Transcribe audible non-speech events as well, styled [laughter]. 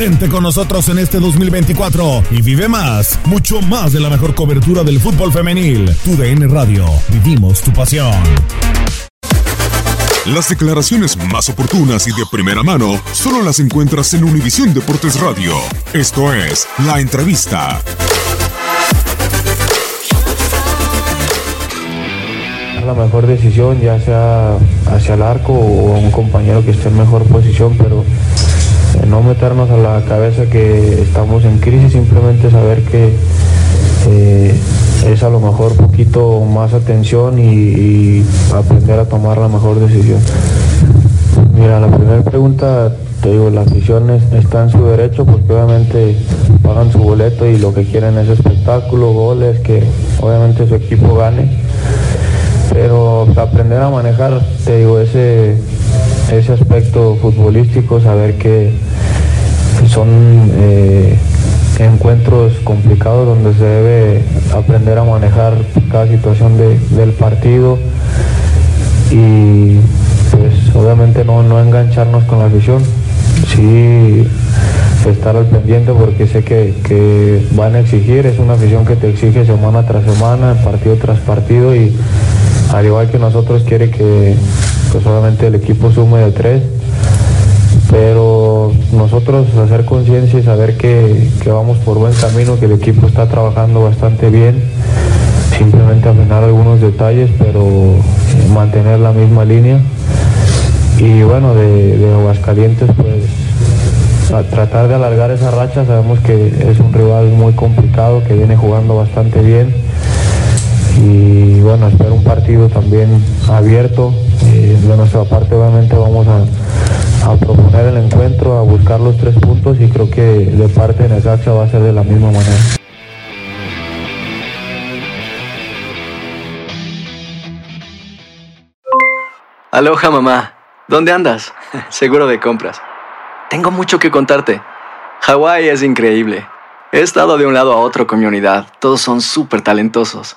Mantente con nosotros en este 2024 y vive más, mucho más de la mejor cobertura del fútbol femenil. TUDN Radio, vivimos tu pasión. Las declaraciones más oportunas y de primera mano solo las encuentras en Univisión Deportes Radio. Esto es La Entrevista. la mejor decisión, ya sea hacia el arco o a un compañero que esté en mejor posición, pero no meternos a la cabeza que estamos en crisis, simplemente saber que eh, es a lo mejor poquito más atención y, y aprender a tomar la mejor decisión. Mira, la primera pregunta, te digo, la afición es- está en su derecho porque obviamente pagan su boleto y lo que quieren es espectáculo, goles, que obviamente su equipo gane pero aprender a manejar, te digo, ese, ese aspecto futbolístico, saber que son eh, encuentros complicados donde se debe aprender a manejar cada situación de- del partido y pues obviamente no, no engancharnos con la afición, sí estar al pendiente porque sé que, que van a exigir, es una afición que te exige semana tras semana, partido tras partido y al igual que nosotros quiere que pues obviamente el equipo sume de tres, pero nosotros hacer conciencia y saber que, que vamos por buen camino, que el equipo está trabajando bastante bien, simplemente afinar algunos detalles, pero mantener la misma línea. Y bueno, de, de Aguascalientes, pues a tratar de alargar esa racha, sabemos que es un rival muy complicado, que viene jugando bastante bien. Y bueno, espero un partido también abierto. De nuestra parte obviamente vamos a, a proponer el encuentro, a buscar los tres puntos y creo que de parte de Necaxa va a ser de la misma manera. Aloha mamá, ¿dónde andas? [laughs] Seguro de compras. Tengo mucho que contarte. Hawái es increíble. He estado de un lado a otro con mi unidad. Todos son súper talentosos.